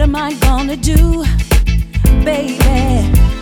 What am I gonna do, baby?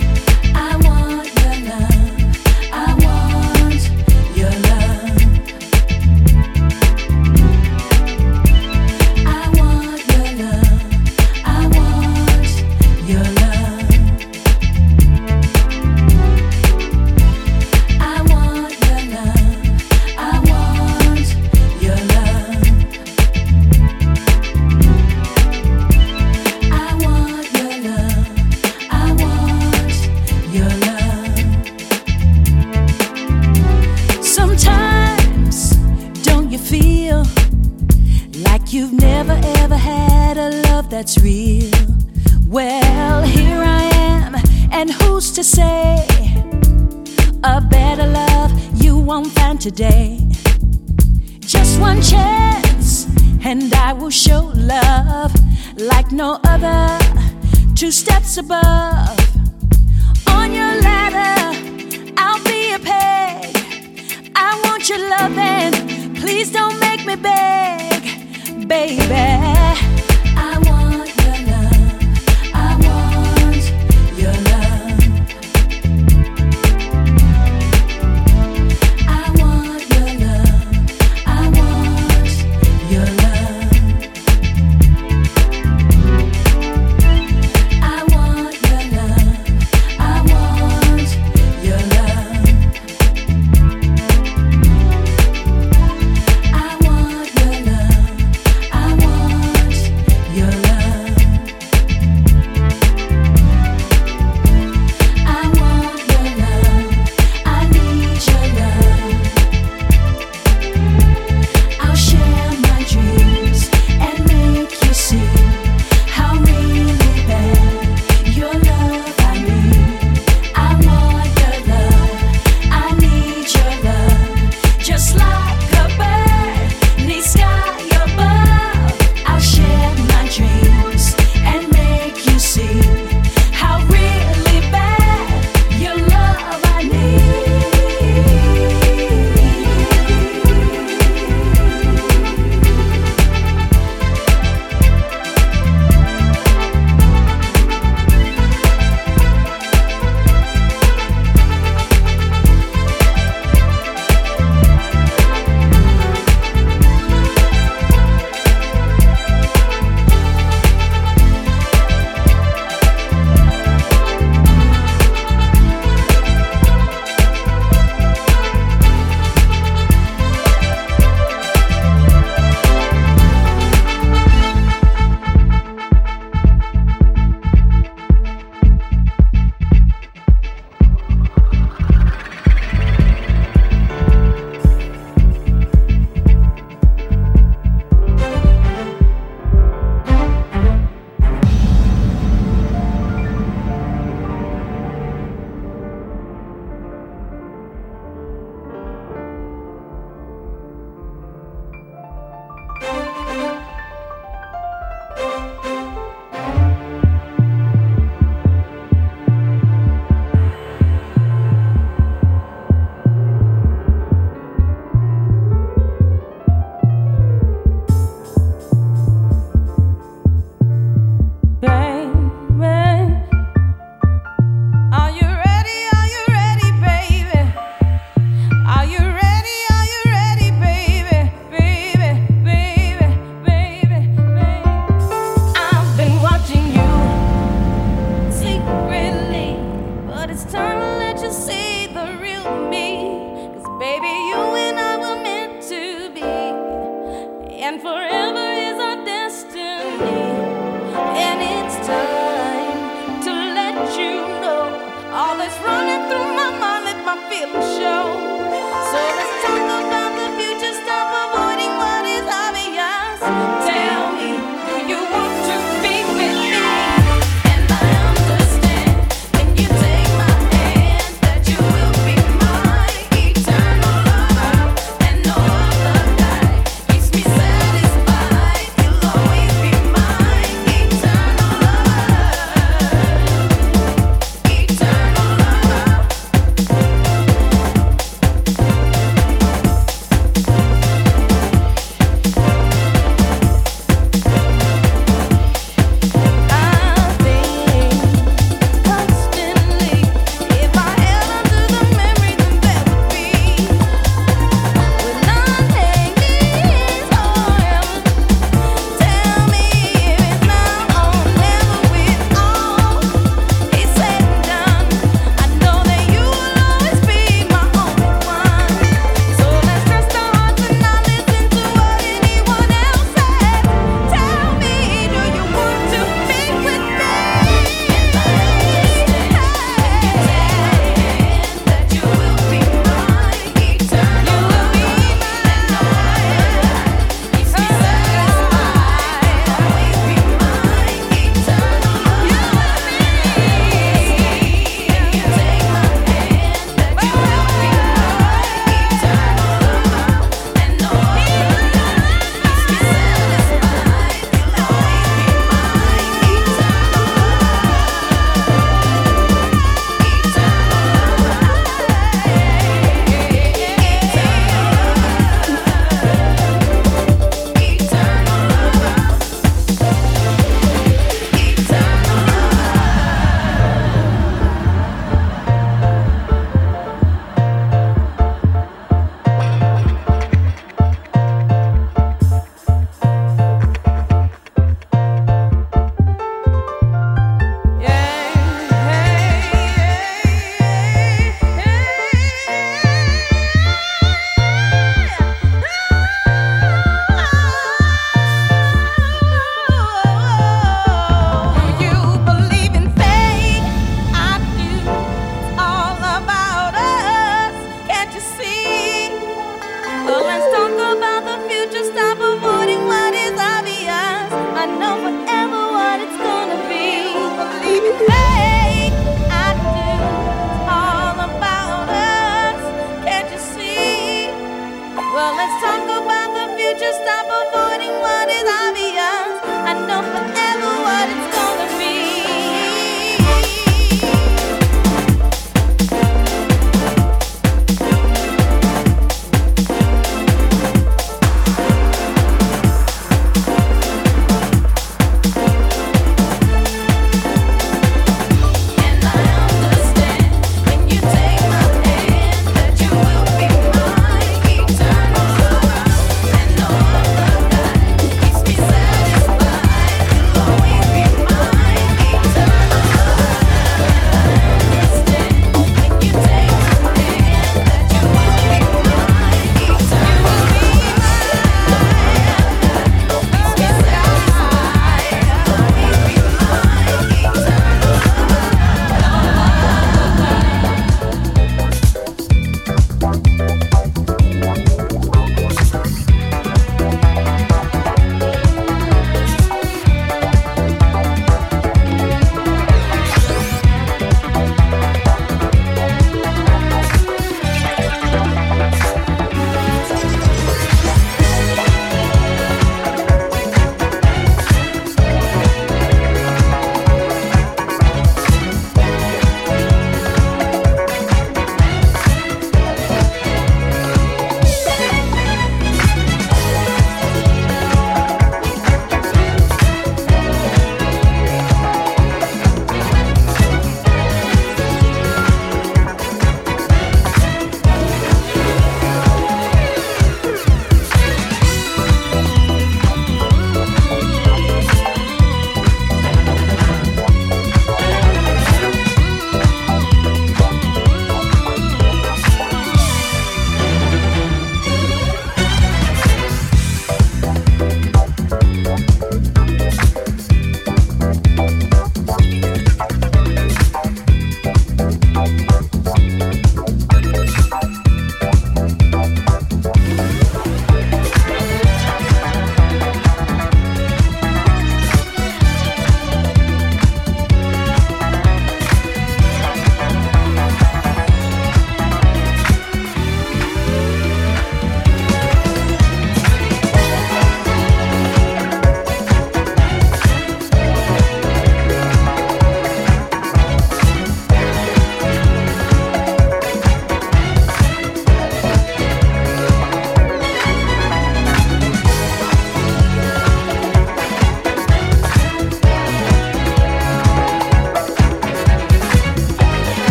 Two steps above.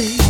day.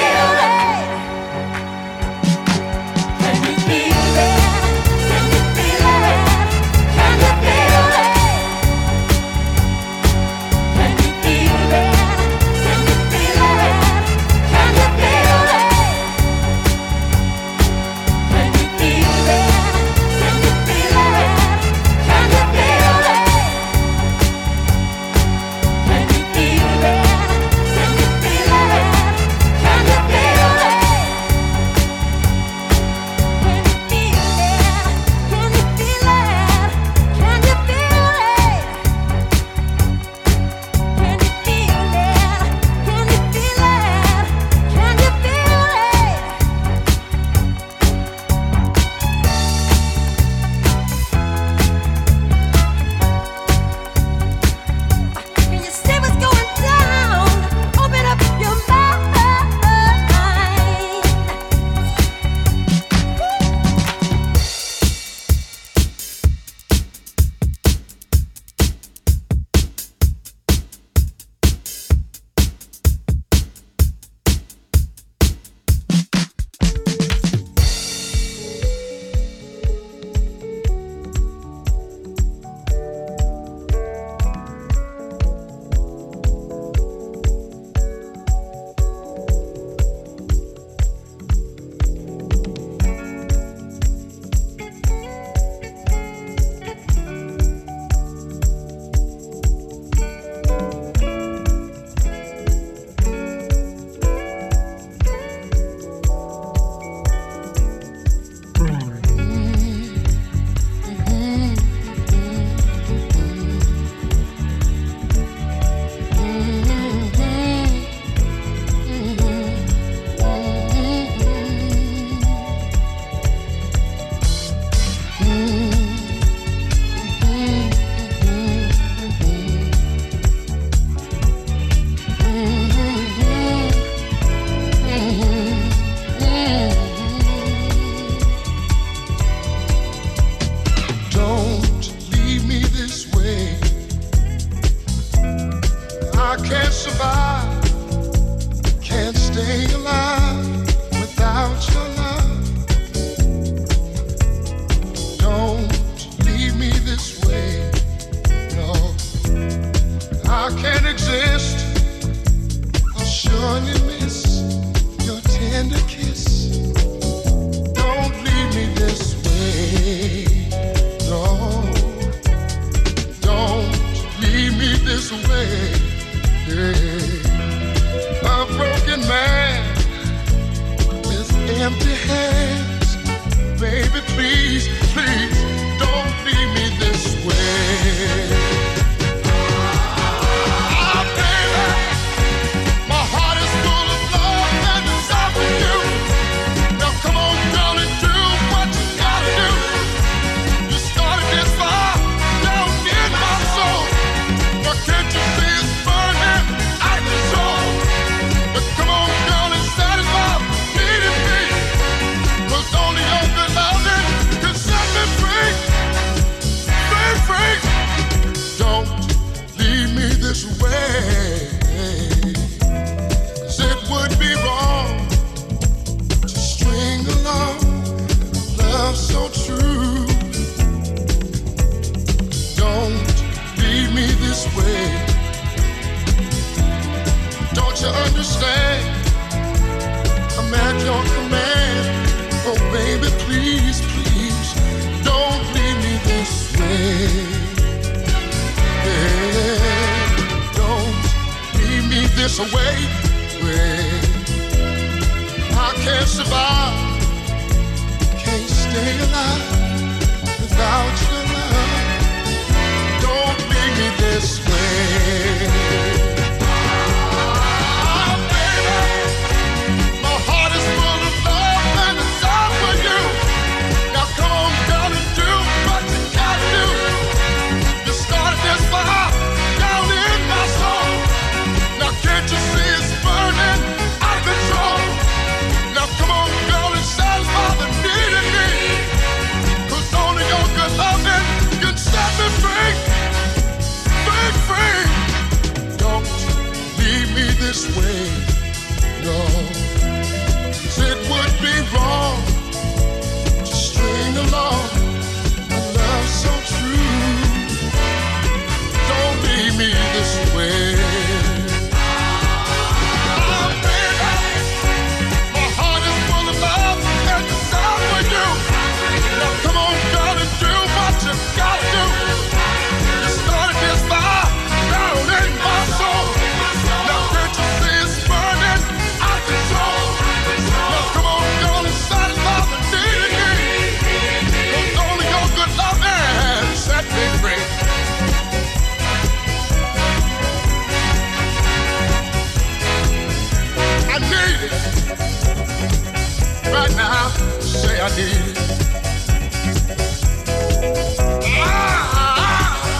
Ah,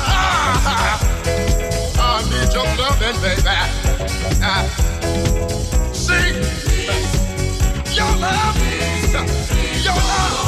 ah, ah, I need your love, baby. Your love, your love.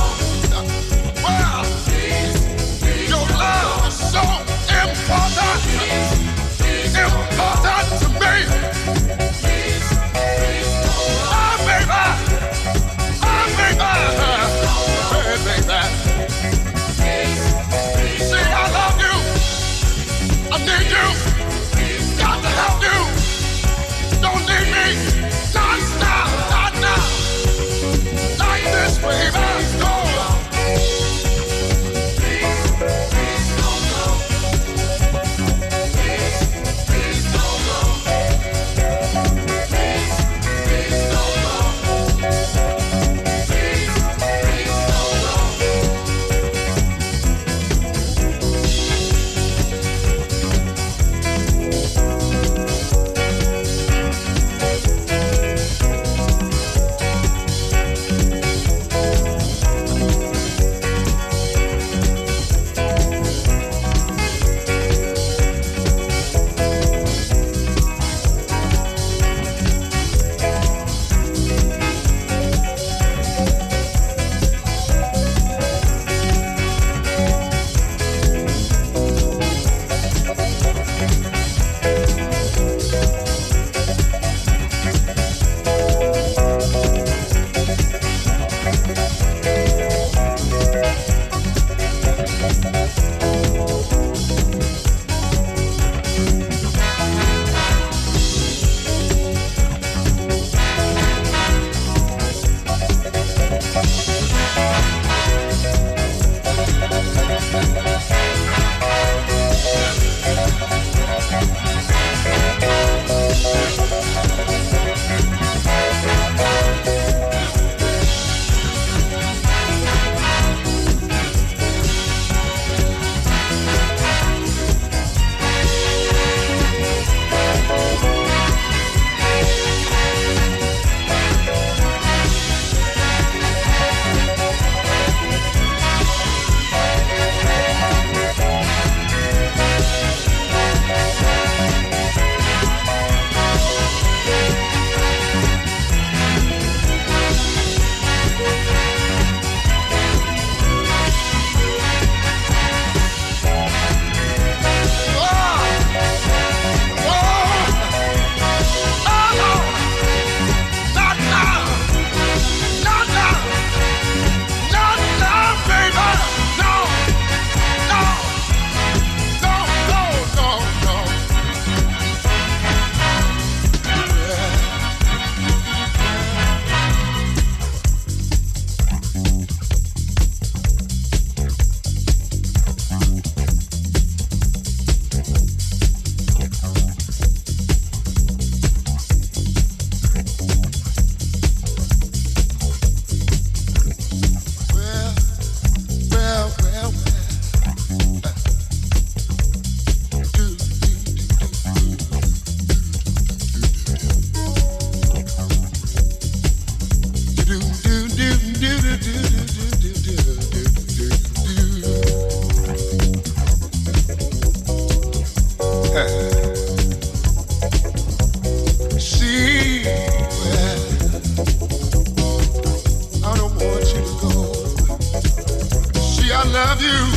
love you.